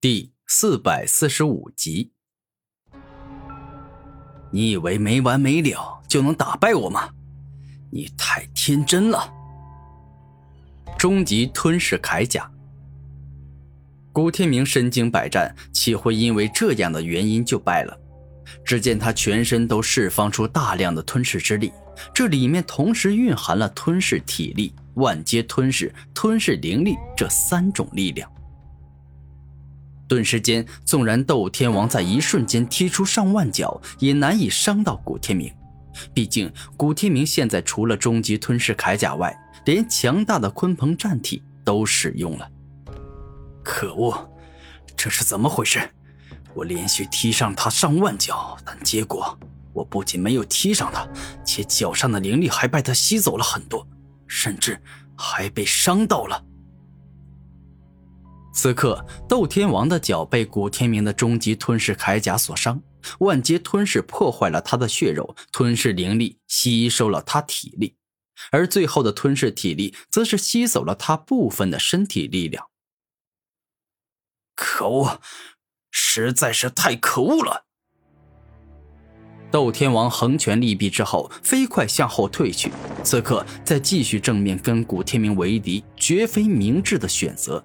第四百四十五集，你以为没完没了就能打败我吗？你太天真了！终极吞噬铠甲，古天明身经百战，岂会因为这样的原因就败了？只见他全身都释放出大量的吞噬之力，这里面同时蕴含了吞噬体力、万阶吞噬、吞噬灵力这三种力量。顿时间，纵然斗天王在一瞬间踢出上万脚，也难以伤到古天明。毕竟，古天明现在除了终极吞噬铠甲外，连强大的鲲鹏战体都使用了。可恶，这是怎么回事？我连续踢上他上万脚，但结果我不仅没有踢上他，且脚上的灵力还被他吸走了很多，甚至还被伤到了。此刻，斗天王的脚被古天明的终极吞噬铠甲所伤，万阶吞噬破坏了他的血肉，吞噬灵力吸收了他体力，而最后的吞噬体力则是吸走了他部分的身体力量。可恶，实在是太可恶了！斗天王横拳立臂之后，飞快向后退去。此刻再继续正面跟古天明为敌，绝非明智的选择。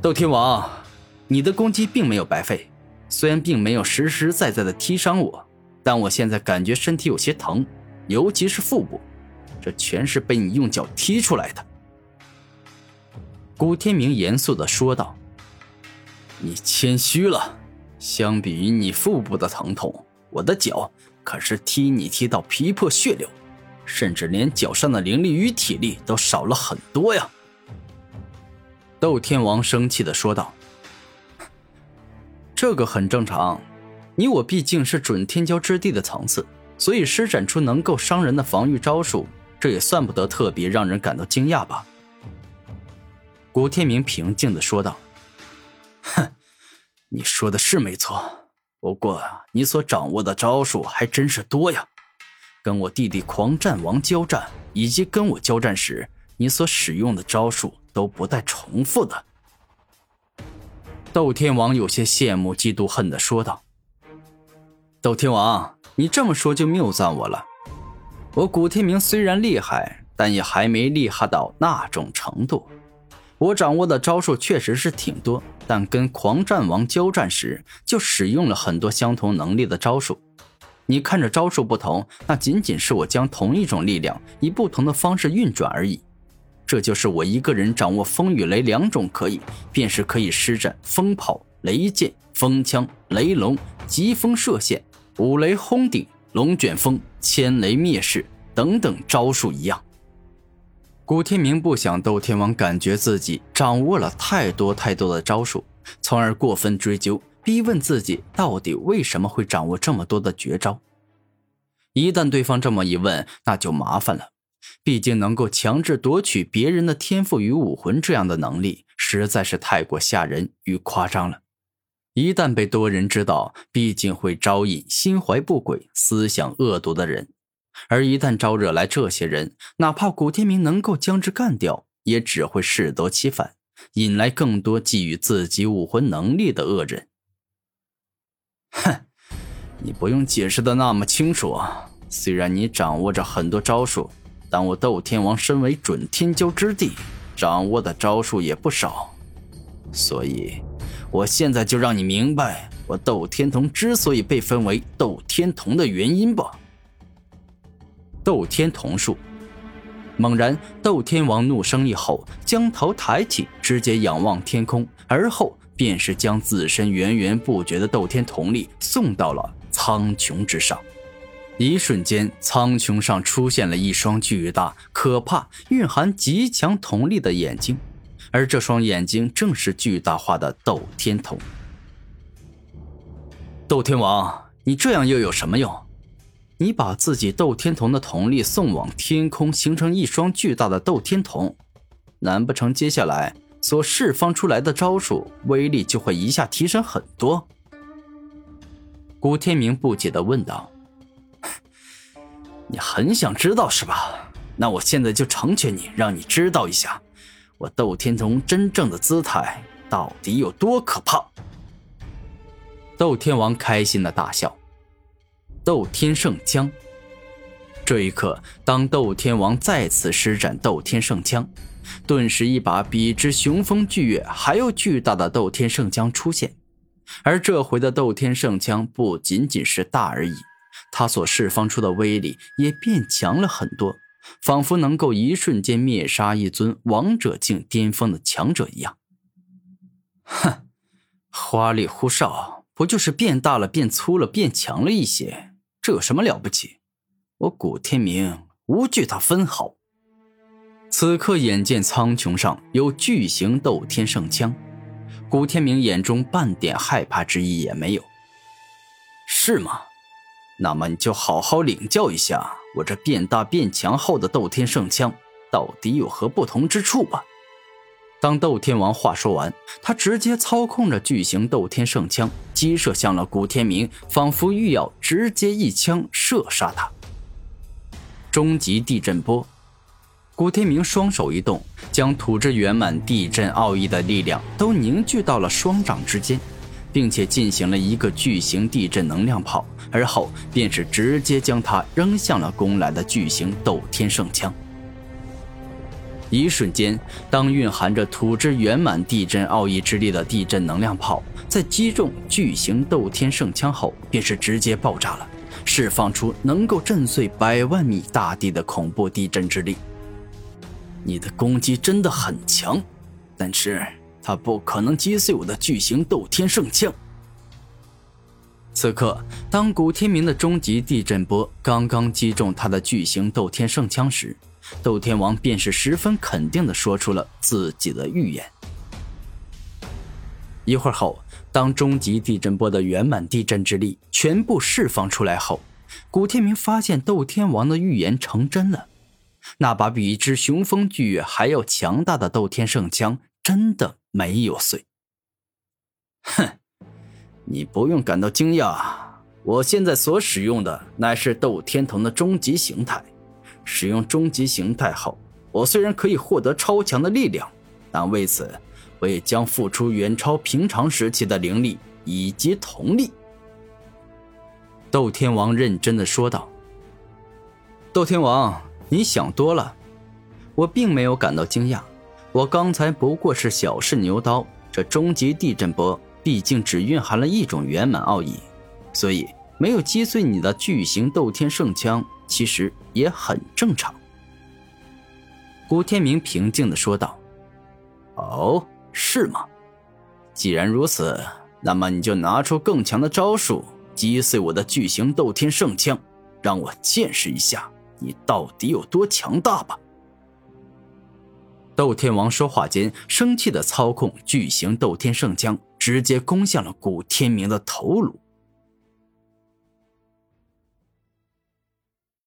斗天王，你的攻击并没有白费，虽然并没有实实在在的踢伤我，但我现在感觉身体有些疼，尤其是腹部，这全是被你用脚踢出来的。古天明严肃的说道：“你谦虚了，相比于你腹部的疼痛，我的脚可是踢你踢到皮破血流，甚至连脚上的灵力与体力都少了很多呀。”斗天王生气的说道：“这个很正常，你我毕竟是准天骄之地的层次，所以施展出能够伤人的防御招数，这也算不得特别让人感到惊讶吧？”古天明平静的说道：“哼，你说的是没错，不过你所掌握的招数还真是多呀，跟我弟弟狂战王交战，以及跟我交战时你所使用的招数。”都不带重复的。斗天王有些羡慕、嫉妒、恨的说道：“斗天王，你这么说就谬赞我了。我古天明虽然厉害，但也还没厉害到那种程度。我掌握的招数确实是挺多，但跟狂战王交战时，就使用了很多相同能力的招数。你看着招数不同，那仅仅是我将同一种力量以不同的方式运转而已。”这就是我一个人掌握风与雷两种可以，便是可以施展风炮、雷剑、风枪、雷龙、疾风射线、五雷轰顶、龙卷风、千雷灭世等等招数一样。古天明不想斗天王感觉自己掌握了太多太多的招数，从而过分追究、逼问自己到底为什么会掌握这么多的绝招。一旦对方这么一问，那就麻烦了。毕竟能够强制夺取别人的天赋与武魂这样的能力，实在是太过吓人与夸张了。一旦被多人知道，毕竟会招引心怀不轨、思想恶毒的人。而一旦招惹来这些人，哪怕古天明能够将之干掉，也只会适得其反，引来更多觊觎自己武魂能力的恶人。哼，你不用解释的那么清楚。虽然你掌握着很多招数。但我斗天王身为准天骄之地，掌握的招数也不少，所以，我现在就让你明白我斗天童之所以被分为斗天童的原因吧。斗天童术。猛然，斗天王怒声一吼，将头抬起，直接仰望天空，而后便是将自身源源不绝的斗天童力送到了苍穹之上。一瞬间，苍穹上出现了一双巨大、可怕、蕴含极强瞳力的眼睛，而这双眼睛正是巨大化的斗天瞳。斗天王，你这样又有什么用？你把自己斗天瞳的瞳力送往天空，形成一双巨大的斗天瞳，难不成接下来所释放出来的招数威力就会一下提升很多？古天明不解的问道。你很想知道是吧？那我现在就成全你，让你知道一下，我斗天童真正的姿态到底有多可怕？斗天王开心的大笑。斗天圣枪。这一刻，当斗天王再次施展斗天圣枪，顿时一把比之雄风巨月还要巨大的斗天圣枪出现。而这回的斗天圣枪不仅仅是大而已，他所释放出的威力也变强了很多。仿佛能够一瞬间灭杀一尊王者境巅峰的强者一样。哼，花里胡哨，不就是变大了、变粗了、变强了一些？这有什么了不起？我古天明无惧他分毫。此刻眼见苍穹上有巨型斗天圣枪，古天明眼中半点害怕之意也没有。是吗？那么你就好好领教一下我这变大变强后的斗天圣枪到底有何不同之处吧。当斗天王话说完，他直接操控着巨型斗天圣枪击射向了古天明，仿佛欲要直接一枪射杀他。终极地震波，古天明双手一动，将土之圆满地震奥义的力量都凝聚到了双掌之间。并且进行了一个巨型地震能量炮，而后便是直接将它扔向了攻来的巨型斗天圣枪。一瞬间，当蕴含着土之圆满地震奥义之力的地震能量炮在击中巨型斗天圣枪后，便是直接爆炸了，释放出能够震碎百万米大地的恐怖地震之力。你的攻击真的很强，但是。他不可能击碎我的巨型斗天圣枪。此刻，当古天明的终极地震波刚刚击中他的巨型斗天圣枪时，斗天王便是十分肯定的说出了自己的预言。一会儿后，当终极地震波的圆满地震之力全部释放出来后，古天明发现斗天王的预言成真了，那把比之雄风巨还要强大的斗天圣枪真的。没有碎。哼，你不用感到惊讶，我现在所使用的乃是斗天藤的终极形态。使用终极形态后，我虽然可以获得超强的力量，但为此我也将付出远超平常时期的灵力以及同力。斗天王认真的说道：“斗天王，你想多了，我并没有感到惊讶。”我刚才不过是小试牛刀，这终极地震波毕竟只蕴含了一种圆满奥义，所以没有击碎你的巨型斗天圣枪，其实也很正常。古天明平静的说道：“哦，是吗？既然如此，那么你就拿出更强的招数，击碎我的巨型斗天圣枪，让我见识一下你到底有多强大吧。”斗天王说话间，生气的操控巨型斗天圣枪，直接攻向了古天明的头颅。